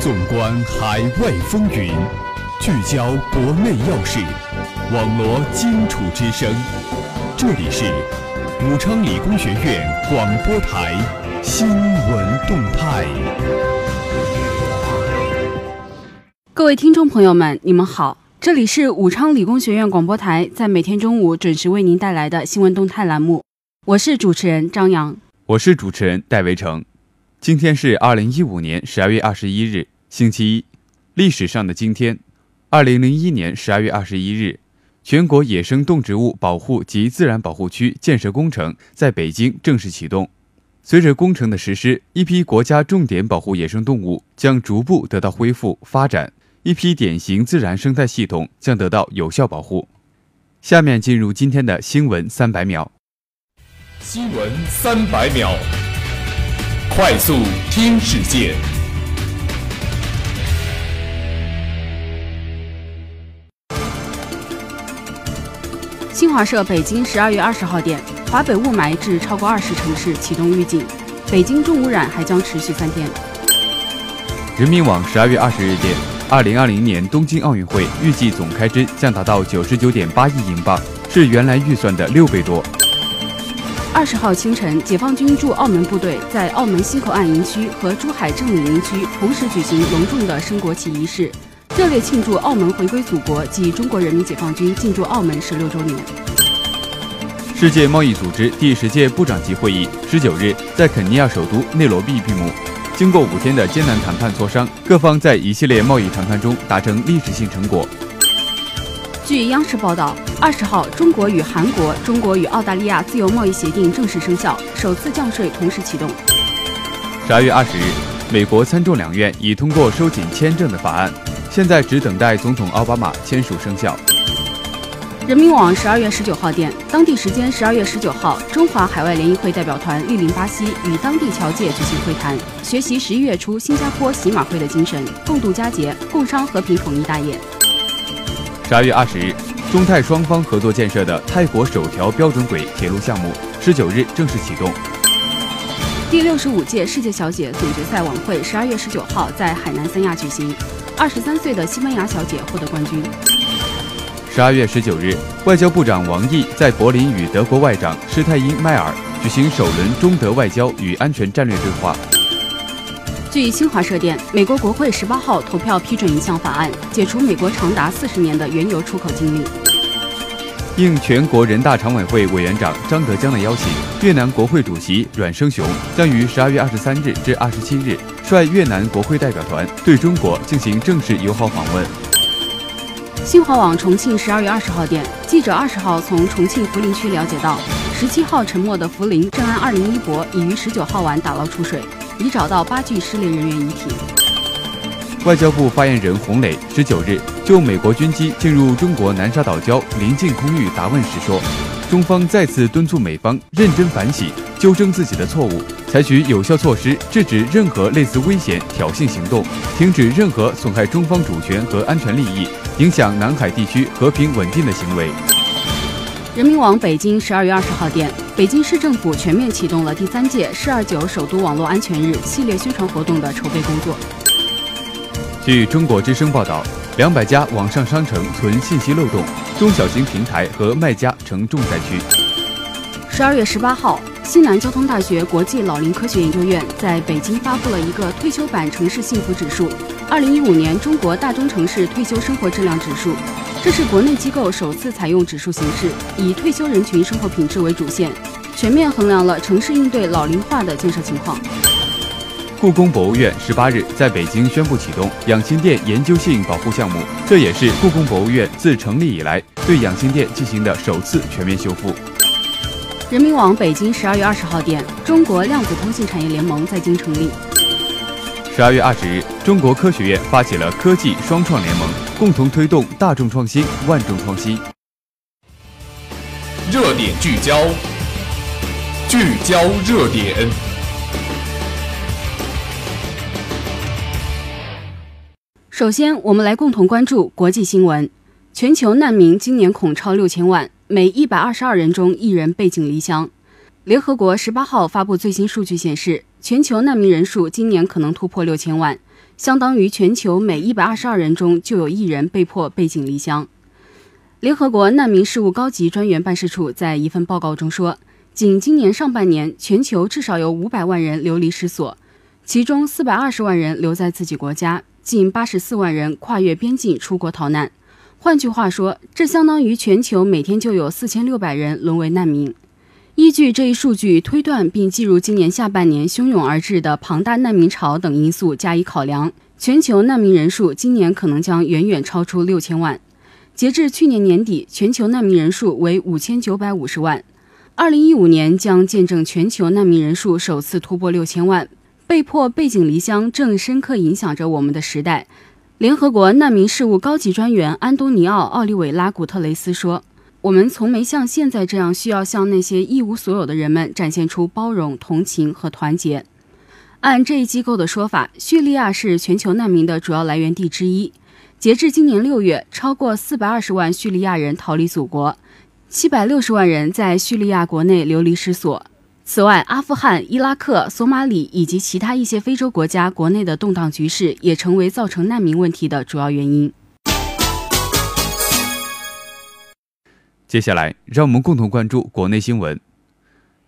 纵观海外风云，聚焦国内要事，网罗荆楚之声。这里是武昌理工学院广播台新闻动态。各位听众朋友们，你们好，这里是武昌理工学院广播台，在每天中午准时为您带来的新闻动态栏目。我是主持人张扬，我是主持人戴维成。今天是二零一五年十二月二十一日，星期一。历史上的今天，二零零一年十二月二十一日，全国野生动植物保护及自然保护区建设工程在北京正式启动。随着工程的实施，一批国家重点保护野生动物将逐步得到恢复发展，一批典型自然生态系统将得到有效保护。下面进入今天的新闻三百秒。新闻三百秒。快速听世界。新华社北京十二月二十号电，华北雾霾至超过二十城市启动预警，北京重污染还将持续三天。人民网十二月二十日电，二零二零年东京奥运会预计总开支将达到九十九点八亿英镑，是原来预算的六倍多。二十号清晨，解放军驻澳门部队在澳门西口岸营区和珠海正午营区同时举行隆重的升国旗仪式，热烈庆祝澳门回归祖国及中国人民解放军进驻澳门十六周年。世界贸易组织第十届部长级会议十九日在肯尼亚首都内罗毕闭幕，经过五天的艰难谈判磋商，各方在一系列贸易谈判中达成历史性成果。据央视报道，二十号，中国与韩国、中国与澳大利亚自由贸易协定正式生效，首次降税同时启动。十二月二十日，美国参众两院已通过收紧签证的法案，现在只等待总统奥巴马签署生效。人民网十二月十九号电，当地时间十二月十九号，中华海外联谊会代表团莅临巴西，与当地侨界举行会谈，学习十一月初新加坡喜马会的精神，共度佳节，共商和平统一大业。十二月二十日，中泰双方合作建设的泰国首条标准轨铁路项目十九日正式启动。第六十五届世界小姐总决赛晚会十二月十九号在海南三亚举行，二十三岁的西班牙小姐获得冠军。十二月十九日，外交部长王毅在柏林与德国外长施泰因迈尔举行首轮中德外交与安全战略对话。据新华社电，美国国会十八号投票批准一项法案，解除美国长达四十年的原油出口禁令。应全国人大常委会委员长张德江的邀请，越南国会主席阮生雄将于十二月二十三日至二十七日率越南国会代表团对中国进行正式友好访问。新华网重庆十二月二十号电，记者二十号从重庆涪陵区了解到，十七号沉没的涪陵正安二零一博已于十九号晚打捞出水。已找到八具失联人员遗体。外交部发言人洪磊十九日就美国军机进入中国南沙岛礁临近空域答问时说，中方再次敦促美方认真反省、纠正自己的错误，采取有效措施制止任何类似危险挑衅行动，停止任何损害中方主权和安全利益、影响南海地区和平稳定的行为。人民网北京十二月二十号电。北京市政府全面启动了第三届“市二九”首都网络安全日系列宣传活动的筹备工作。据中国之声报道，两百家网上商城存信息漏洞，中小型平台和卖家成重灾区。十二月十八号，西南交通大学国际老龄科学研究院在北京发布了一个退休版城市幸福指数——二零一五年中国大中城市退休生活质量指数。这是国内机构首次采用指数形式，以退休人群生活品质为主线，全面衡量了城市应对老龄化的建设情况。故宫博物院十八日在北京宣布启动养心殿研究性保护项目，这也是故宫博物院自成立以来对养心殿进行的首次全面修复。人民网北京十二月二十号电，中国量子通信产业联盟在京成立。十二月二十日，中国科学院发起了科技双创联盟，共同推动大众创新、万众创新。热点聚焦，聚焦热点。首先，我们来共同关注国际新闻。全球难民今年恐超六千万，每一百二十二人中一人背井离乡。联合国十八号发布最新数据显示，全球难民人数今年可能突破六千万，相当于全球每一百二十二人中就有一人被迫背井离乡。联合国难民事务高级专员办事处在一份报告中说，仅今年上半年，全球至少有五百万人流离失所，其中四百二十万人留在自己国家，近八十四万人跨越边境出国逃难。换句话说，这相当于全球每天就有四千六百人沦为难民。依据这一数据推断，并计入今年下半年汹涌而至的庞大难民潮等因素加以考量，全球难民人数今年可能将远远超出六千万。截至去年年底，全球难民人数为五千九百五十万。二零一五年将见证全球难民人数首次突破六千万，被迫背井离乡正深刻影响着我们的时代。联合国难民事务高级专员安东尼奥·奥利维拉·古特雷斯说：“我们从没像现在这样需要向那些一无所有的人们展现出包容、同情和团结。”按这一机构的说法，叙利亚是全球难民的主要来源地之一。截至今年六月，超过四百二十万叙利亚人逃离祖国，七百六十万人在叙利亚国内流离失所。此外，阿富汗、伊拉克、索马里以及其他一些非洲国家国内的动荡局势，也成为造成难民问题的主要原因。接下来，让我们共同关注国内新闻。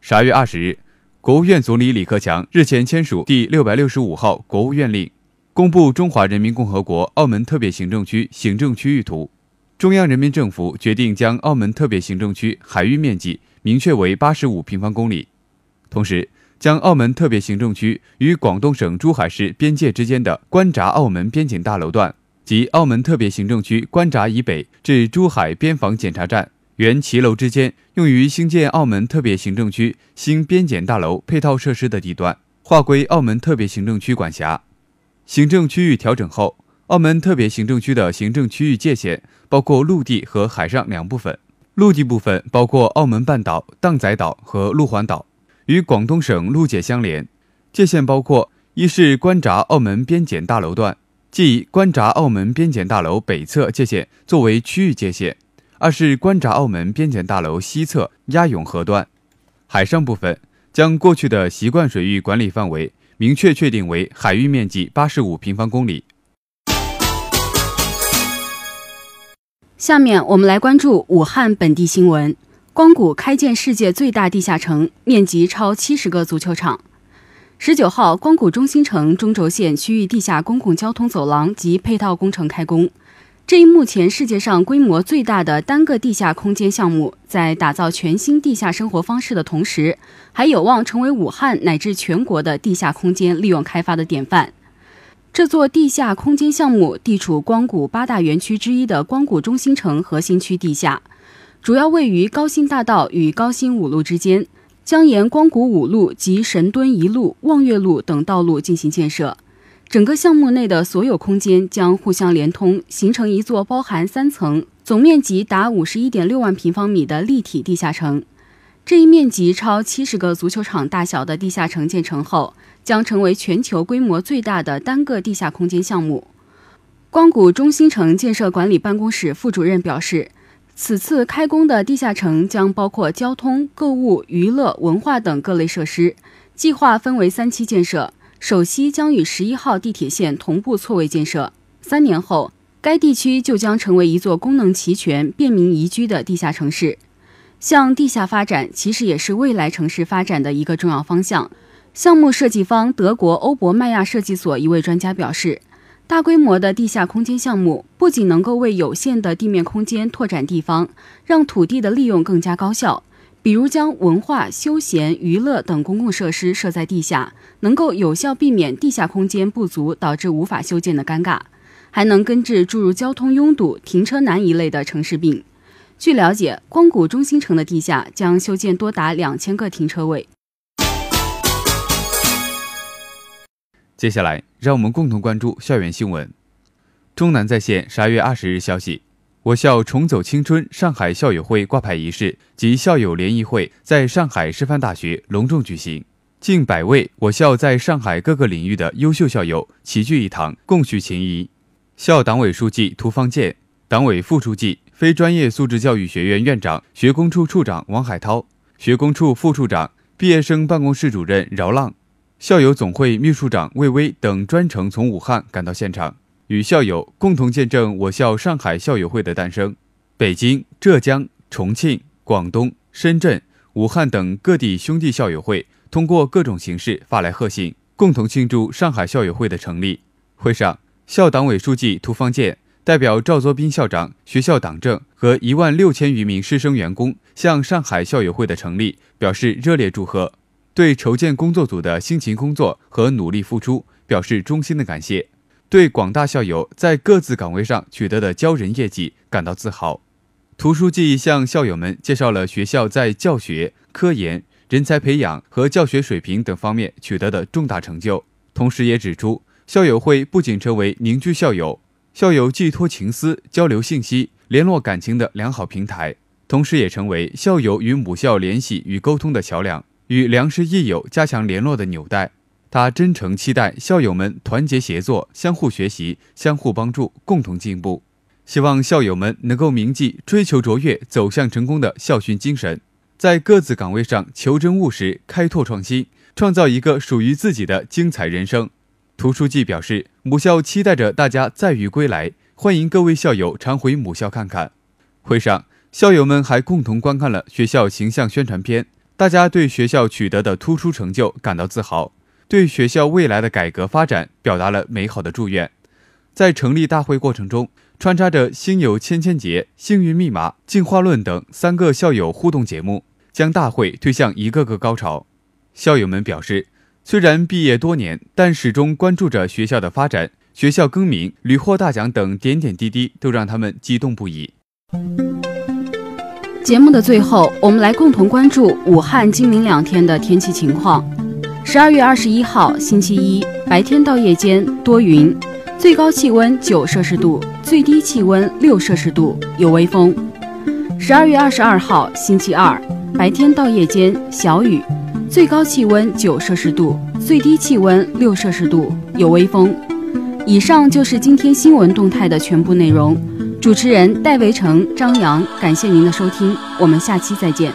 十二月二十日，国务院总理李克强日前签署第六百六十五号国务院令，公布《中华人民共和国澳门特别行政区行政区域图》。中央人民政府决定将澳门特别行政区海域面积明确为八十五平方公里。同时，将澳门特别行政区与广东省珠海市边界之间的关闸澳门边境大楼段及澳门特别行政区关闸以北至珠海边防检查站原骑楼之间用于兴建澳门特别行政区新边检大楼配套设施的地段，划归澳门特别行政区管辖。行政区域调整后，澳门特别行政区的行政区域界限包括陆地和海上两部分。陆地部分包括澳门半岛、荡仔岛和路环岛。与广东省陆界相连，界限包括：一是关闸澳门边检大楼段，即关闸澳门边检大楼北侧界限作为区域界限；二是关闸澳门边检大楼西侧鸭涌河段。海上部分将过去的习惯水域管理范围明确确定为海域面积八十五平方公里。下面我们来关注武汉本地新闻。光谷开建世界最大地下城，面积超七十个足球场。十九号，光谷中心城中轴线区域地下公共交通走廊及配套工程开工。这一目前世界上规模最大的单个地下空间项目，在打造全新地下生活方式的同时，还有望成为武汉乃至全国的地下空间利用开发的典范。这座地下空间项目地处光谷八大园区之一的光谷中心城核心区地下。主要位于高新大道与高新五路之间，将沿光谷五路及神墩一路、望月路等道路进行建设。整个项目内的所有空间将互相连通，形成一座包含三层、总面积达五十一点六万平方米的立体地下城。这一面积超七十个足球场大小的地下城建成后，将成为全球规模最大的单个地下空间项目。光谷中心城建设管理办公室副主任表示。此次开工的地下城将包括交通、购物、娱乐、文化等各类设施，计划分为三期建设。首期将与十一号地铁线同步错位建设，三年后，该地区就将成为一座功能齐全、便民宜居的地下城市。向地下发展其实也是未来城市发展的一个重要方向。项目设计方德国欧博迈亚设计所一位专家表示。大规模的地下空间项目不仅能够为有限的地面空间拓展地方，让土地的利用更加高效。比如将文化、休闲、娱乐等公共设施设在地下，能够有效避免地下空间不足导致无法修建的尴尬，还能根治诸如交通拥堵、停车难一类的城市病。据了解，光谷中心城的地下将修建多达两千个停车位。接下来，让我们共同关注校园新闻。中南在线十二月二十日消息，我校重走青春上海校友会挂牌仪式及校友联谊会在上海师范大学隆重举行，近百位我校在上海各个领域的优秀校友齐聚一堂，共叙情谊。校党委书记涂方健、党委副书记、非专业素质教育学院院长、学工处处长王海涛、学工处副处长。毕业生办公室主任饶浪、校友总会秘书长魏巍等专程从武汉赶到现场，与校友共同见证我校上海校友会的诞生。北京、浙江、重庆、广东、深圳、武汉等各地兄弟校友会通过各种形式发来贺信，共同庆祝上海校友会的成立。会上，校党委书记涂方健。代表赵作斌校长、学校党政和一万六千余名师生员工向上海校友会的成立表示热烈祝贺，对筹建工作组的辛勤工作和努力付出表示衷心的感谢，对广大校友在各自岗位上取得的骄人业绩感到自豪。涂书记向校友们介绍了学校在教学、科研、人才培养和教学水平等方面取得的重大成就，同时也指出，校友会不仅成为凝聚校友。校友寄托情思、交流信息、联络感情的良好平台，同时也成为校友与母校联系与沟通的桥梁，与良师益友加强联络的纽带。他真诚期待校友们团结协作、相互学习、相互帮助、共同进步，希望校友们能够铭记追求卓越、走向成功的校训精神，在各自岗位上求真务实、开拓创新，创造一个属于自己的精彩人生。涂书记表示，母校期待着大家载誉归来，欢迎各位校友常回母校看看。会上，校友们还共同观看了学校形象宣传片，大家对学校取得的突出成就感到自豪，对学校未来的改革发展表达了美好的祝愿。在成立大会过程中，穿插着“心有千千结”“幸运密码”“进化论”等三个校友互动节目，将大会推向一个个高潮。校友们表示。虽然毕业多年，但始终关注着学校的发展。学校更名、屡获大奖等点点滴滴，都让他们激动不已。节目的最后，我们来共同关注武汉今明两天的天气情况。十二月二十一号，星期一，白天到夜间多云，最高气温九摄氏度，最低气温六摄氏度，有微风。十二月二十二号，星期二，白天到夜间小雨。最高气温九摄氏度，最低气温六摄氏度，有微风。以上就是今天新闻动态的全部内容。主持人戴维成、张扬，感谢您的收听，我们下期再见。